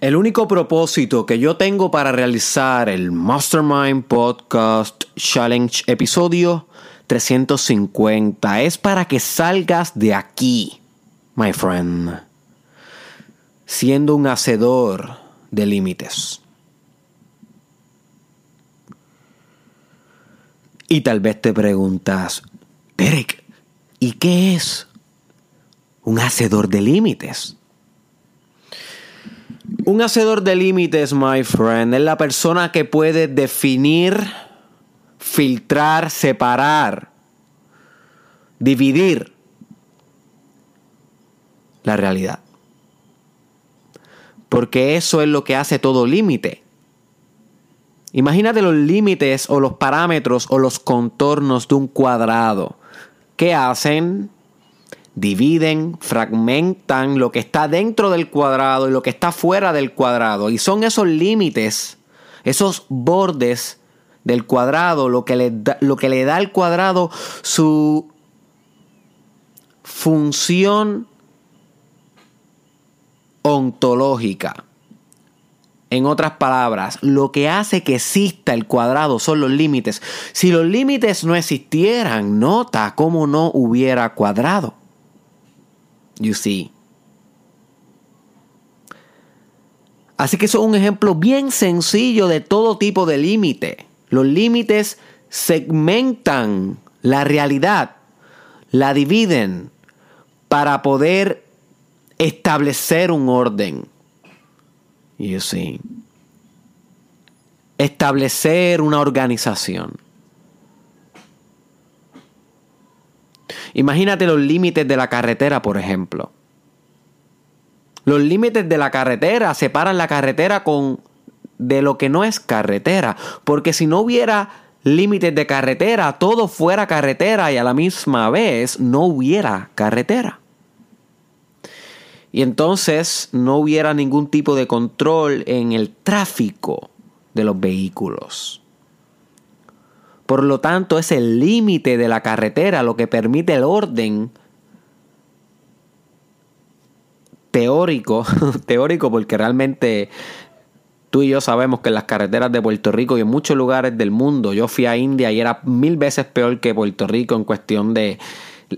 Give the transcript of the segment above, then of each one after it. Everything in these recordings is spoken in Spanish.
El único propósito que yo tengo para realizar el Mastermind Podcast Challenge episodio 350 es para que salgas de aquí, my friend, siendo un hacedor de límites. Y tal vez te preguntas, Derek, ¿y qué es un hacedor de límites? Un hacedor de límites, my friend, es la persona que puede definir, filtrar, separar, dividir la realidad. Porque eso es lo que hace todo límite. Imagínate los límites o los parámetros o los contornos de un cuadrado. ¿Qué hacen? Dividen, fragmentan lo que está dentro del cuadrado y lo que está fuera del cuadrado. Y son esos límites, esos bordes del cuadrado, lo que le da, lo que le da al cuadrado su función ontológica. En otras palabras, lo que hace que exista el cuadrado son los límites. Si los límites no existieran, nota cómo no hubiera cuadrado. You see. Así que eso es un ejemplo bien sencillo de todo tipo de límite. Los límites segmentan la realidad, la dividen para poder establecer un orden. You see. Establecer una organización. Imagínate los límites de la carretera, por ejemplo. Los límites de la carretera separan la carretera con de lo que no es carretera, porque si no hubiera límites de carretera, todo fuera carretera y a la misma vez no hubiera carretera. Y entonces no hubiera ningún tipo de control en el tráfico de los vehículos. Por lo tanto, es el límite de la carretera lo que permite el orden teórico, teórico porque realmente tú y yo sabemos que en las carreteras de Puerto Rico y en muchos lugares del mundo, yo fui a India y era mil veces peor que Puerto Rico en cuestión de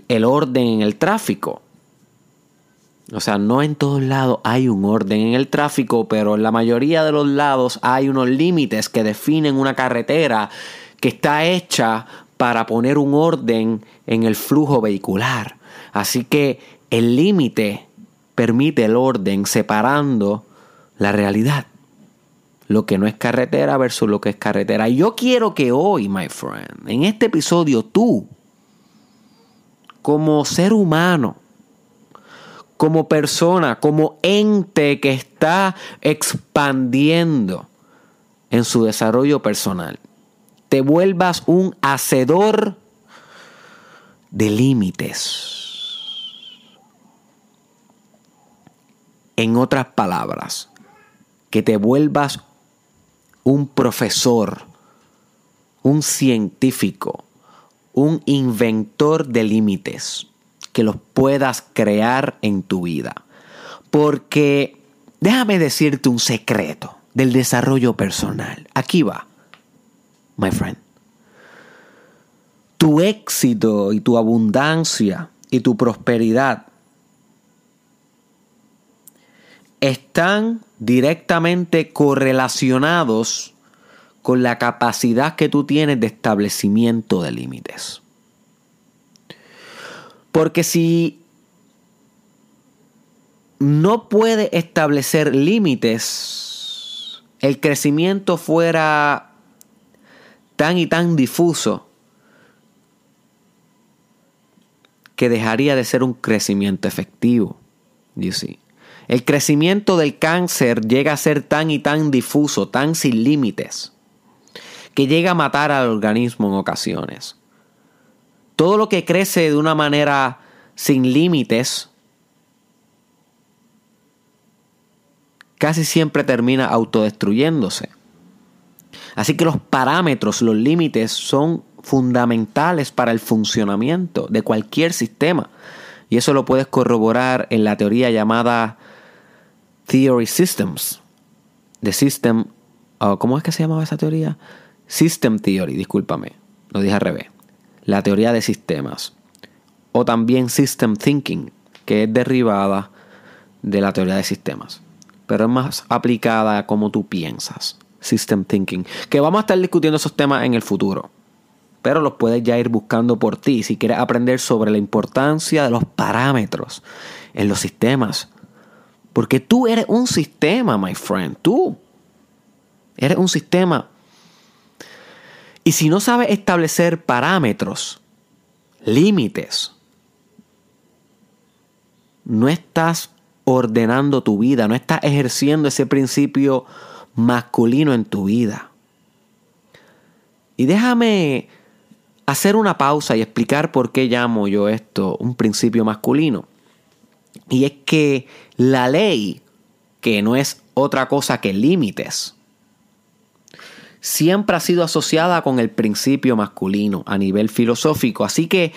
el orden en el tráfico. O sea, no en todos lados hay un orden en el tráfico, pero en la mayoría de los lados hay unos límites que definen una carretera que está hecha para poner un orden en el flujo vehicular. Así que el límite permite el orden separando la realidad. Lo que no es carretera versus lo que es carretera. Y yo quiero que hoy, my friend, en este episodio tú, como ser humano, como persona, como ente que está expandiendo en su desarrollo personal, te vuelvas un hacedor de límites. En otras palabras, que te vuelvas un profesor, un científico, un inventor de límites, que los puedas crear en tu vida. Porque déjame decirte un secreto del desarrollo personal. Aquí va my friend. Tu éxito y tu abundancia y tu prosperidad están directamente correlacionados con la capacidad que tú tienes de establecimiento de límites. Porque si no puede establecer límites, el crecimiento fuera tan y tan difuso que dejaría de ser un crecimiento efectivo. El crecimiento del cáncer llega a ser tan y tan difuso, tan sin límites, que llega a matar al organismo en ocasiones. Todo lo que crece de una manera sin límites casi siempre termina autodestruyéndose. Así que los parámetros, los límites son fundamentales para el funcionamiento de cualquier sistema. Y eso lo puedes corroborar en la teoría llamada Theory Systems The System, ¿cómo es que se llamaba esa teoría? System Theory, discúlpame, lo dije al revés. La teoría de sistemas. O también System Thinking, que es derivada de la teoría de sistemas. Pero es más aplicada a cómo tú piensas. System Thinking. Que vamos a estar discutiendo esos temas en el futuro. Pero los puedes ya ir buscando por ti si quieres aprender sobre la importancia de los parámetros en los sistemas. Porque tú eres un sistema, my friend. Tú eres un sistema. Y si no sabes establecer parámetros, límites, no estás ordenando tu vida, no estás ejerciendo ese principio masculino en tu vida. Y déjame hacer una pausa y explicar por qué llamo yo esto un principio masculino. Y es que la ley, que no es otra cosa que límites, siempre ha sido asociada con el principio masculino a nivel filosófico. Así que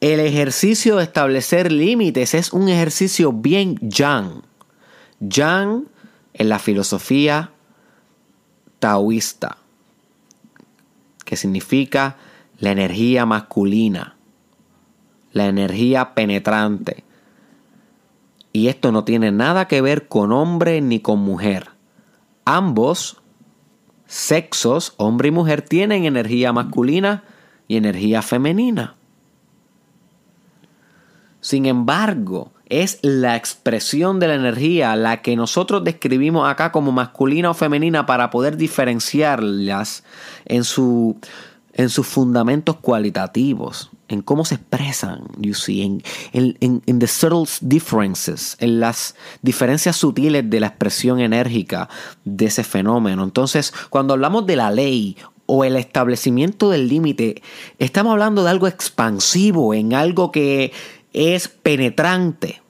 el ejercicio de establecer límites es un ejercicio bien yang. Yang en la filosofía taoísta, que significa la energía masculina, la energía penetrante. Y esto no tiene nada que ver con hombre ni con mujer. Ambos sexos, hombre y mujer, tienen energía masculina y energía femenina. Sin embargo, es la expresión de la energía la que nosotros describimos acá como masculina o femenina para poder diferenciarlas en, su, en sus fundamentos cualitativos, en cómo se expresan, you see, en, en, en the subtle differences, en las diferencias sutiles de la expresión enérgica de ese fenómeno. Entonces, cuando hablamos de la ley o el establecimiento del límite, estamos hablando de algo expansivo, en algo que es penetrante.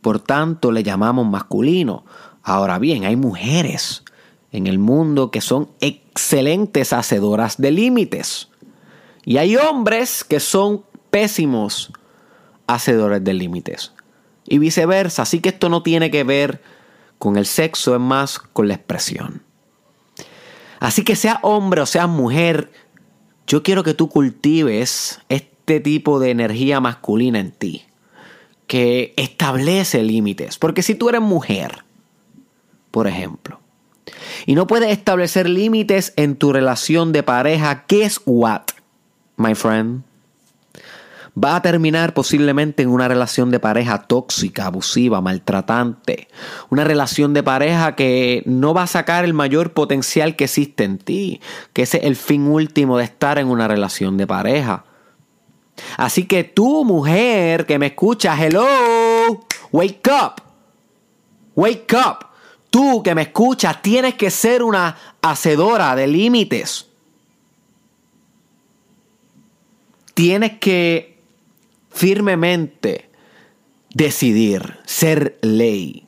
Por tanto, le llamamos masculino. Ahora bien, hay mujeres en el mundo que son excelentes hacedoras de límites. Y hay hombres que son pésimos hacedores de límites. Y viceversa. Así que esto no tiene que ver con el sexo, es más con la expresión. Así que sea hombre o sea mujer, yo quiero que tú cultives este tipo de energía masculina en ti, que establece límites. Porque si tú eres mujer, por ejemplo, y no puedes establecer límites en tu relación de pareja, es what, my friend? Va a terminar posiblemente en una relación de pareja tóxica, abusiva, maltratante. Una relación de pareja que no va a sacar el mayor potencial que existe en ti, que ese es el fin último de estar en una relación de pareja. Así que tú, mujer que me escuchas, hello, wake up, wake up. Tú que me escuchas, tienes que ser una hacedora de límites. Tienes que firmemente decidir ser ley.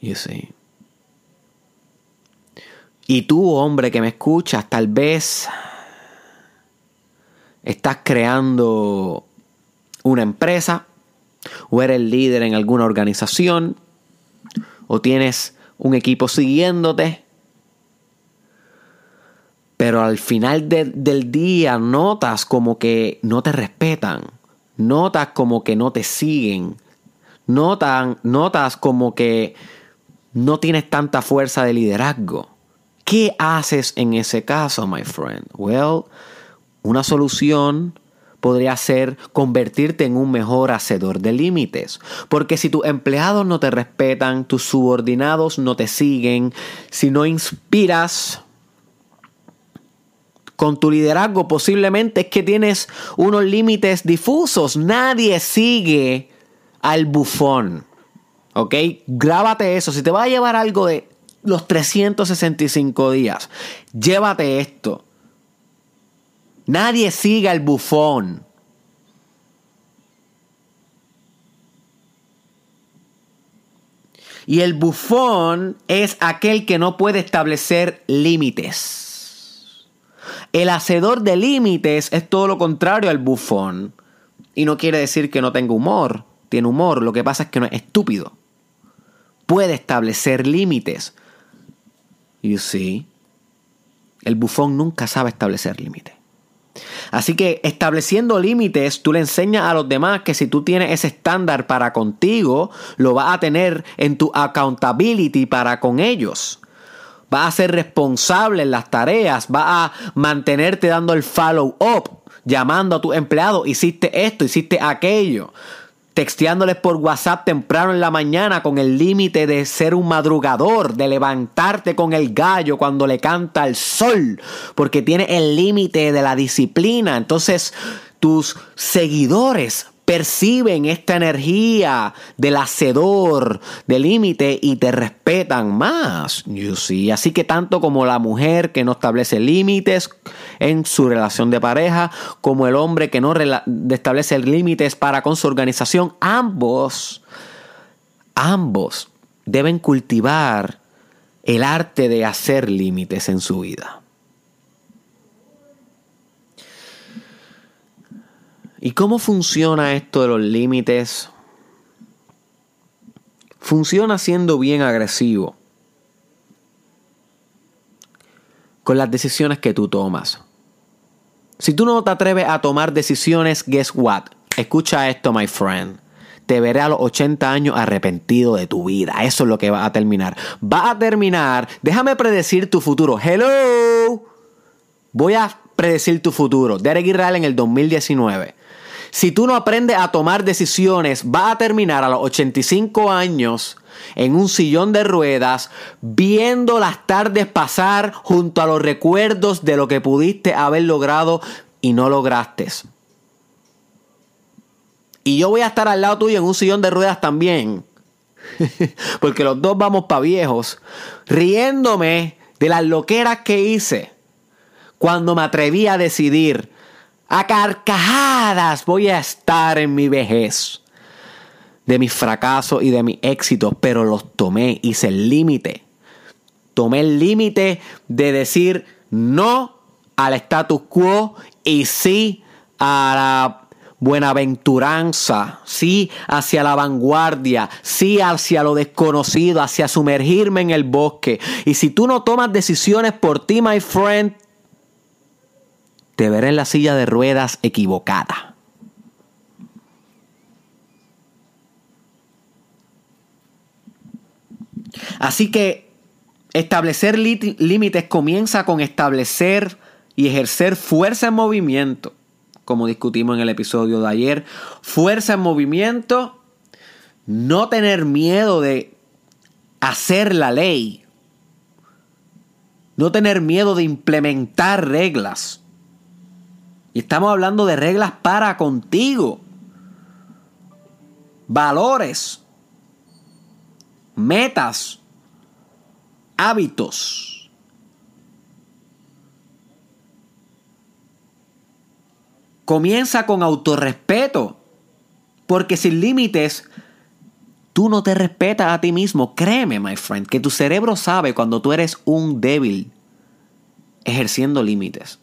You see. Y tú, hombre que me escuchas, tal vez estás creando una empresa o eres líder en alguna organización o tienes un equipo siguiéndote. Pero al final del día notas como que no te respetan. Notas como que no te siguen. Notas como que no tienes tanta fuerza de liderazgo. ¿Qué haces en ese caso, my friend? Well, una solución podría ser convertirte en un mejor hacedor de límites. Porque si tus empleados no te respetan, tus subordinados no te siguen, si no inspiras con tu liderazgo, posiblemente es que tienes unos límites difusos. Nadie sigue al bufón. ¿Ok? Grábate eso. Si te va a llevar algo de los 365 días, llévate esto. Nadie siga el bufón. Y el bufón es aquel que no puede establecer límites. El hacedor de límites es todo lo contrario al bufón. Y no quiere decir que no tenga humor. Tiene humor. Lo que pasa es que no es estúpido. puede establecer límites. You see, el bufón nunca sabe establecer límites. Así que estableciendo límites, tú le enseñas a los demás que si tú tienes ese estándar para contigo, lo vas a tener en tu accountability para con ellos. Vas a ser responsable en las tareas, vas a mantenerte dando el follow up, llamando a tu empleado, hiciste esto, hiciste aquello texteándoles por WhatsApp temprano en la mañana con el límite de ser un madrugador, de levantarte con el gallo cuando le canta el sol, porque tiene el límite de la disciplina. Entonces, tus seguidores perciben esta energía del hacedor, del límite y te respetan más. You see. Así que tanto como la mujer que no establece límites en su relación de pareja, como el hombre que no establece límites para con su organización, ambos, ambos deben cultivar el arte de hacer límites en su vida. ¿Y cómo funciona esto de los límites? Funciona siendo bien agresivo con las decisiones que tú tomas. Si tú no te atreves a tomar decisiones, guess what? Escucha esto, my friend. Te veré a los 80 años arrepentido de tu vida. Eso es lo que va a terminar. Va a terminar. Déjame predecir tu futuro. Hello. Voy a predecir tu futuro. Derek Israel en el 2019. Si tú no aprendes a tomar decisiones, va a terminar a los 85 años en un sillón de ruedas, viendo las tardes pasar junto a los recuerdos de lo que pudiste haber logrado y no lograste. Y yo voy a estar al lado tuyo en un sillón de ruedas también. Porque los dos vamos para viejos. Riéndome de las loqueras que hice. Cuando me atreví a decidir a carcajadas voy a estar en mi vejez. De mis fracasos y de mis éxitos, pero los tomé, hice el límite. Tomé el límite de decir no al status quo y sí a la buenaventuranza, sí hacia la vanguardia, sí hacia lo desconocido, hacia sumergirme en el bosque. Y si tú no tomas decisiones por ti, my friend, te veré en la silla de ruedas equivocada. Así que establecer límites comienza con establecer y ejercer fuerza en movimiento, como discutimos en el episodio de ayer. Fuerza en movimiento, no tener miedo de hacer la ley, no tener miedo de implementar reglas. Estamos hablando de reglas para contigo. Valores. Metas. Hábitos. Comienza con autorrespeto. Porque sin límites, tú no te respetas a ti mismo. Créeme, my friend, que tu cerebro sabe cuando tú eres un débil ejerciendo límites.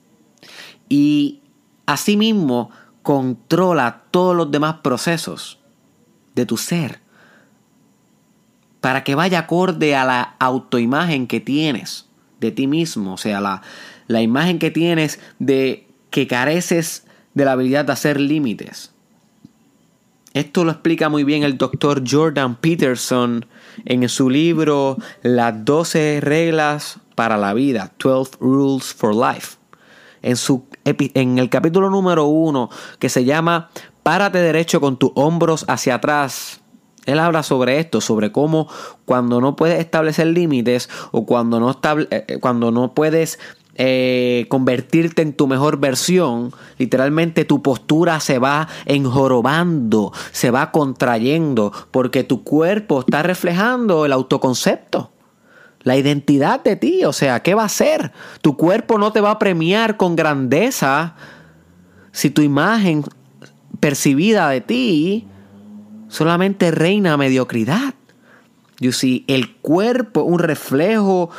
Y Asimismo, controla todos los demás procesos de tu ser para que vaya acorde a la autoimagen que tienes de ti mismo, o sea, la, la imagen que tienes de que careces de la habilidad de hacer límites. Esto lo explica muy bien el doctor Jordan Peterson en su libro Las 12 reglas para la vida, 12 Rules for Life. En su en el capítulo número uno que se llama Párate derecho con tus hombros hacia atrás. Él habla sobre esto, sobre cómo cuando no puedes establecer límites o cuando no, eh, eh, cuando no puedes eh, convertirte en tu mejor versión, literalmente tu postura se va enjorobando, se va contrayendo, porque tu cuerpo está reflejando el autoconcepto la identidad de ti. O sea, ¿qué va a ser? Tu cuerpo no te va a premiar con grandeza si tu imagen percibida de ti solamente reina mediocridad. You see, el cuerpo, un reflejo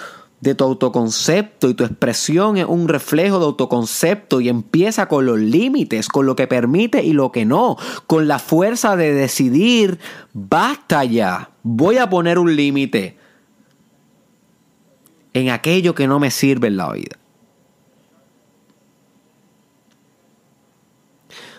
de tu autoconcepto y tu expresión es un reflejo de autoconcepto y empieza con los límites, con lo que permite y lo que no, con la fuerza de decidir, basta ya, voy a poner un límite en aquello que no me sirve en la vida.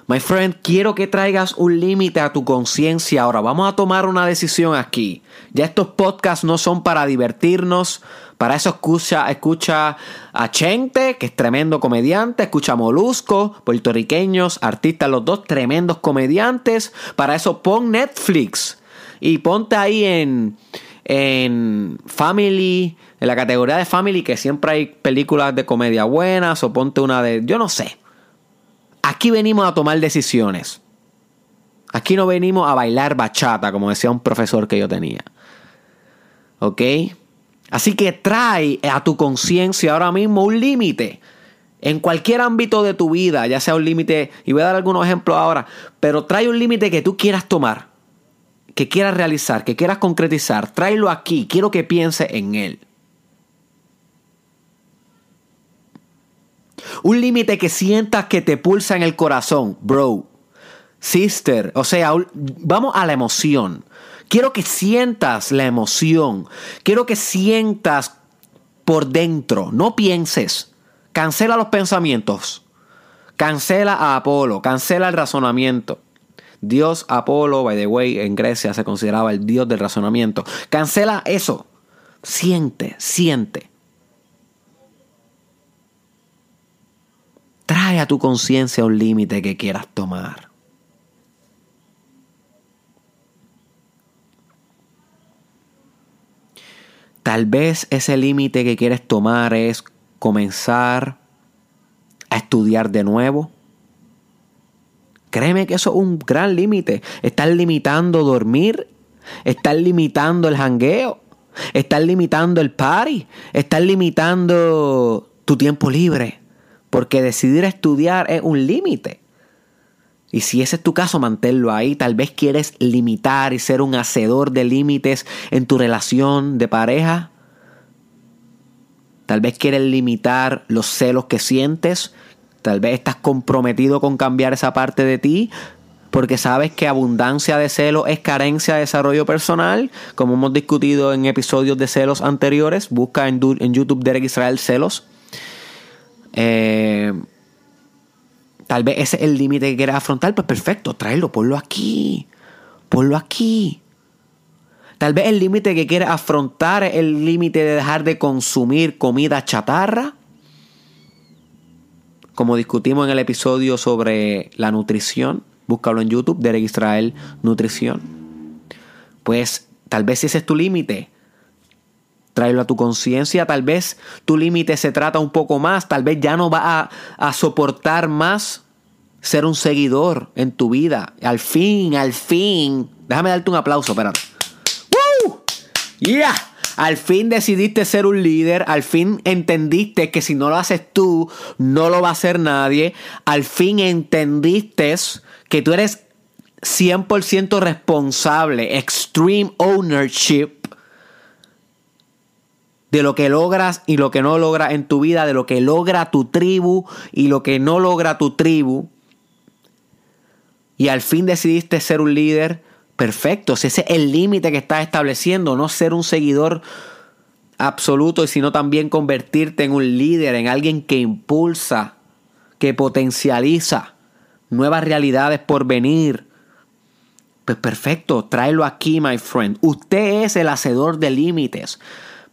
My friend, quiero que traigas un límite a tu conciencia. Ahora, vamos a tomar una decisión aquí. Ya estos podcasts no son para divertirnos. Para eso escucha, escucha a Chente, que es tremendo comediante. Escucha a Molusco, puertorriqueños, artistas, los dos tremendos comediantes. Para eso pon Netflix. Y ponte ahí en, en Family, en la categoría de Family, que siempre hay películas de comedia buenas. O ponte una de. Yo no sé. Aquí venimos a tomar decisiones. Aquí no venimos a bailar bachata, como decía un profesor que yo tenía. ¿Ok? Así que trae a tu conciencia ahora mismo un límite. En cualquier ámbito de tu vida, ya sea un límite, y voy a dar algunos ejemplos ahora, pero trae un límite que tú quieras tomar, que quieras realizar, que quieras concretizar. Tráelo aquí, quiero que piense en él. Un límite que sientas que te pulsa en el corazón, bro. Sister, o sea, vamos a la emoción. Quiero que sientas la emoción. Quiero que sientas por dentro. No pienses. Cancela los pensamientos. Cancela a Apolo. Cancela el razonamiento. Dios Apolo, by the way, en Grecia se consideraba el dios del razonamiento. Cancela eso. Siente, siente. Trae a tu conciencia un límite que quieras tomar. Tal vez ese límite que quieres tomar es comenzar a estudiar de nuevo. Créeme que eso es un gran límite. Estás limitando dormir, estás limitando el jangueo, estás limitando el party, estás limitando tu tiempo libre. Porque decidir estudiar es un límite. Y si ese es tu caso, manténlo ahí. Tal vez quieres limitar y ser un hacedor de límites en tu relación de pareja. Tal vez quieres limitar los celos que sientes. Tal vez estás comprometido con cambiar esa parte de ti. Porque sabes que abundancia de celos es carencia de desarrollo personal. Como hemos discutido en episodios de celos anteriores. Busca en, YouTube Derek Israel celos. Eh, tal vez ese es el límite que quieres afrontar, pues perfecto, tráelo, ponlo aquí, ponlo aquí. Tal vez el límite que quieres afrontar es el límite de dejar de consumir comida chatarra. Como discutimos en el episodio sobre la nutrición, búscalo en YouTube, Derek Israel Nutrición. Pues tal vez ese es tu límite tráelo a tu conciencia. Tal vez tu límite se trata un poco más. Tal vez ya no va a, soportar más ser un seguidor en tu vida. Al fin, al fin. Déjame darte un aplauso, espérate. ¡Woo! ¡Yeah! Al fin decidiste ser un líder, al fin entendiste que si no lo haces tú, no lo va a hacer nadie. Al fin entendiste que tú eres 100% responsable, extreme ownership de lo que logras y lo que no logras en tu vida, de lo que logra tu tribu y lo que no logra tu tribu. Y al fin decidiste ser un líder perfecto. Si ese es el límite que estás estableciendo, no ser un seguidor absoluto, sino también convertirte en un líder, en alguien que impulsa, que potencializa nuevas realidades por venir. Pues perfecto, tráelo aquí, my friend. Usted es el hacedor de límites.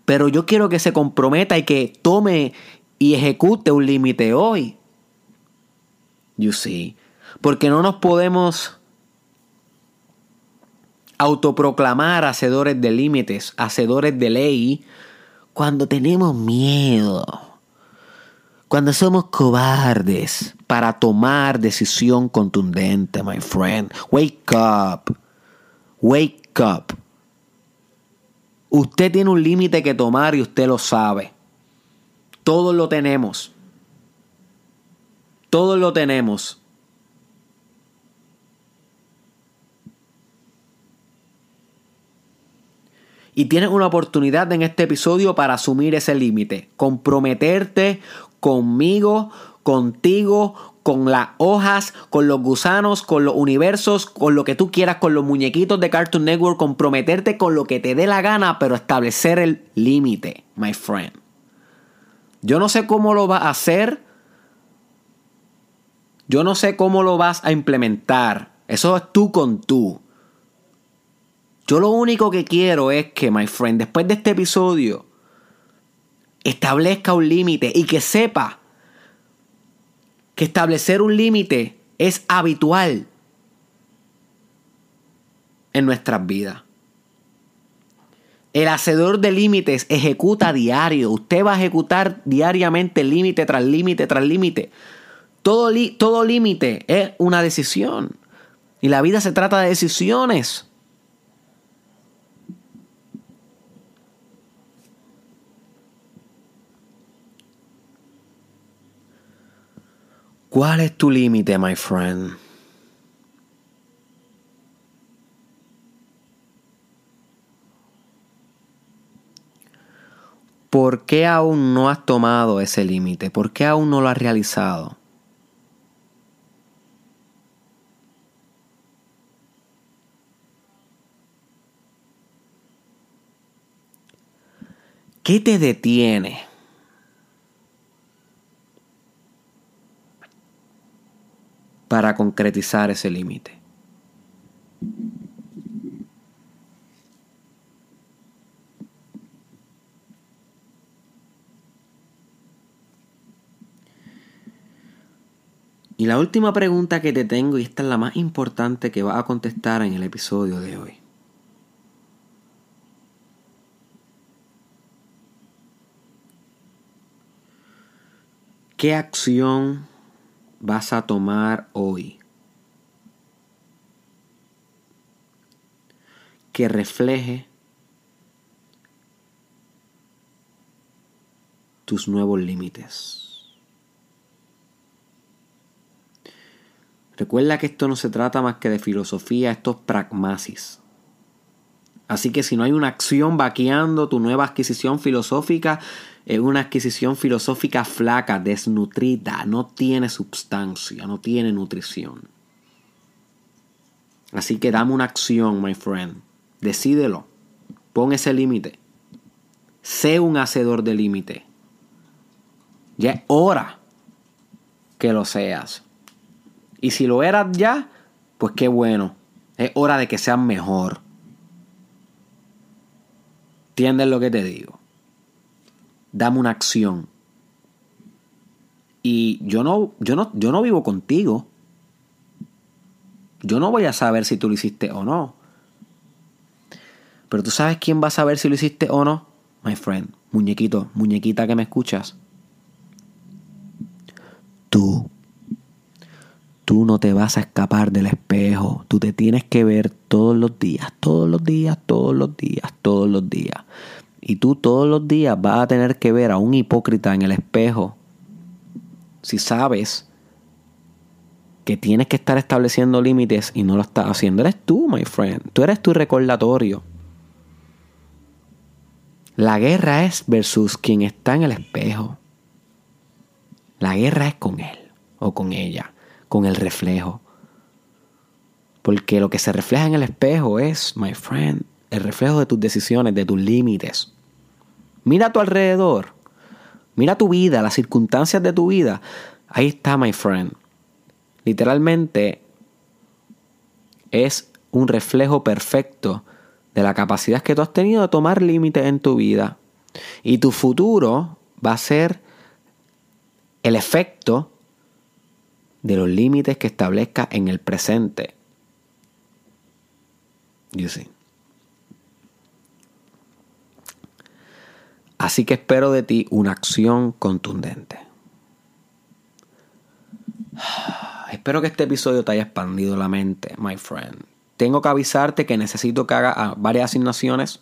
Pero yo quiero que se comprometa y que tome y ejecute un límite hoy. You see. Porque no nos podemos autoproclamar hacedores de límites, hacedores de ley, cuando tenemos miedo, cuando somos cobardes para tomar decisión contundente, my friend. Wake up. Wake up. Usted tiene un límite que tomar y usted lo sabe. Todos lo tenemos. Todos lo tenemos. Y tienes una oportunidad en este episodio para asumir ese límite, comprometerte conmigo, contigo, con las hojas, con los gusanos, con los universos, con lo que tú quieras, con los muñequitos de Cartoon Network, comprometerte con lo que te dé la gana, pero establecer el límite, my friend. Yo no sé cómo lo vas a hacer. Yo no sé cómo lo vas a implementar. Eso es tú con tú. Yo lo único que quiero es que, my friend, después de este episodio, establezca un límite y que sepa que establecer un límite es habitual en nuestras vidas. El hacedor de límites ejecuta diario. Usted va a ejecutar diariamente límite tras límite tras límite. Todo, todo límite es una decisión. Y la vida se trata de decisiones. ¿Cuál es tu límite, my friend? ¿Por qué aún no has tomado ese límite? ¿Por qué aún no lo has realizado? ¿Qué te detiene? Para concretizar ese límite. Y la última pregunta que te tengo, y esta es la más importante que vas a contestar en el episodio de hoy. ¿Qué acción vas a tomar hoy que refleje tus nuevos límites. Recuerda que esto no se trata más que de filosofía, esto es pragmasis. Así que si no hay una acción vaqueando tu nueva adquisición filosófica, es una adquisición filosófica flaca, desnutrida, no tiene sustancia, no tiene nutrición. Así que dame una acción, my friend. Decídelo. Pon ese límite. Sé un hacedor de límite. Ya es hora que lo seas. Y si lo eras ya, pues qué bueno. Es hora de que seas mejor. ¿Entiendes lo que te digo? dame una acción. Y yo no, yo no, yo no vivo contigo. Yo no voy a saber si tú lo hiciste o no. Pero tú sabes quién va a saber si lo hiciste o no, my friend, muñequito, muñequita que me escuchas. Tú. Tú te vas a escapar del espejo. Tú te tienes que ver todos los días, todos los días, todos los días, todos los días. Y tú todos los días vas a tener que ver a un hipócrita en el espejo. Si sabes que tienes que estar estableciendo límites y no lo estás haciendo, eres tú, my friend. Tú eres tu recordatorio. La guerra es versus quien está en el espejo. La guerra es con él o con ella, con el reflejo. Porque lo que se refleja en el espejo es, my friend, el reflejo de tus decisiones, de tus límites. Mira a tu alrededor. Mira tu vida, las circunstancias de tu vida. Ahí está, my friend. Literalmente es un reflejo perfecto de la capacidad que tú has tenido de tomar límites en tu vida. Y tu futuro va a ser el efecto de los límites que establezca en el presente. Así que espero de ti una acción contundente. Espero que este episodio te haya expandido la mente, my friend. Tengo que avisarte que necesito que haga ah, varias asignaciones.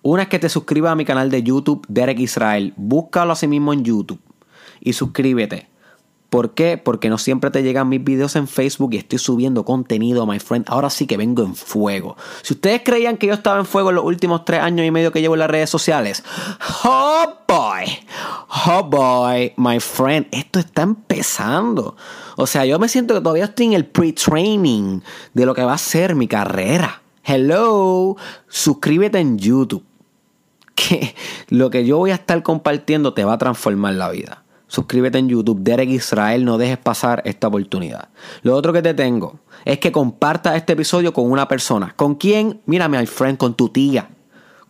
Una es que te suscribas a mi canal de YouTube, Derek Israel. Búscalo así mismo en YouTube y suscríbete. ¿Por qué? Porque no siempre te llegan mis videos en Facebook y estoy subiendo contenido, my friend. Ahora sí que vengo en fuego. Si ustedes creían que yo estaba en fuego en los últimos tres años y medio que llevo en las redes sociales, oh boy, oh boy, my friend, esto está empezando. O sea, yo me siento que todavía estoy en el pre-training de lo que va a ser mi carrera. Hello, suscríbete en YouTube. Que lo que yo voy a estar compartiendo te va a transformar la vida suscríbete en YouTube, Derek Israel, no dejes pasar esta oportunidad. Lo otro que te tengo es que compartas este episodio con una persona. ¿Con quién? Mírame, my friend, con tu tía,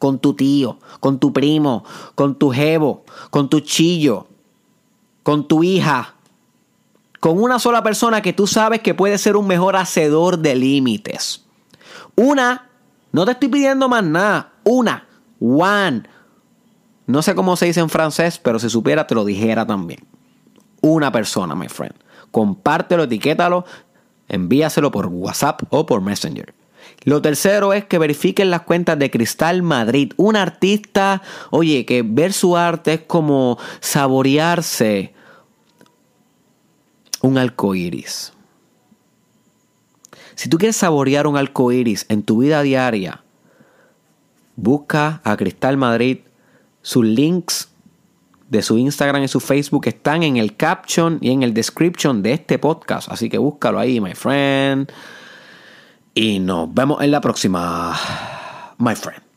con tu tío, con tu primo, con tu jevo, con tu chillo, con tu hija. Con una sola persona que tú sabes que puede ser un mejor hacedor de límites. Una, no te estoy pidiendo más nada. Una, one, no sé cómo se dice en francés, pero si supiera te lo dijera también. Una persona, my friend. Compártelo, etiquétalo, envíaselo por WhatsApp o por Messenger. Lo tercero es que verifiquen las cuentas de Cristal Madrid, un artista, oye, que ver su arte es como saborearse un arco iris. Si tú quieres saborear un arco iris en tu vida diaria, busca a Cristal Madrid sus links de su Instagram y su Facebook están en el caption y en el description de este podcast. Así que búscalo ahí, my friend. Y nos vemos en la próxima, my friend.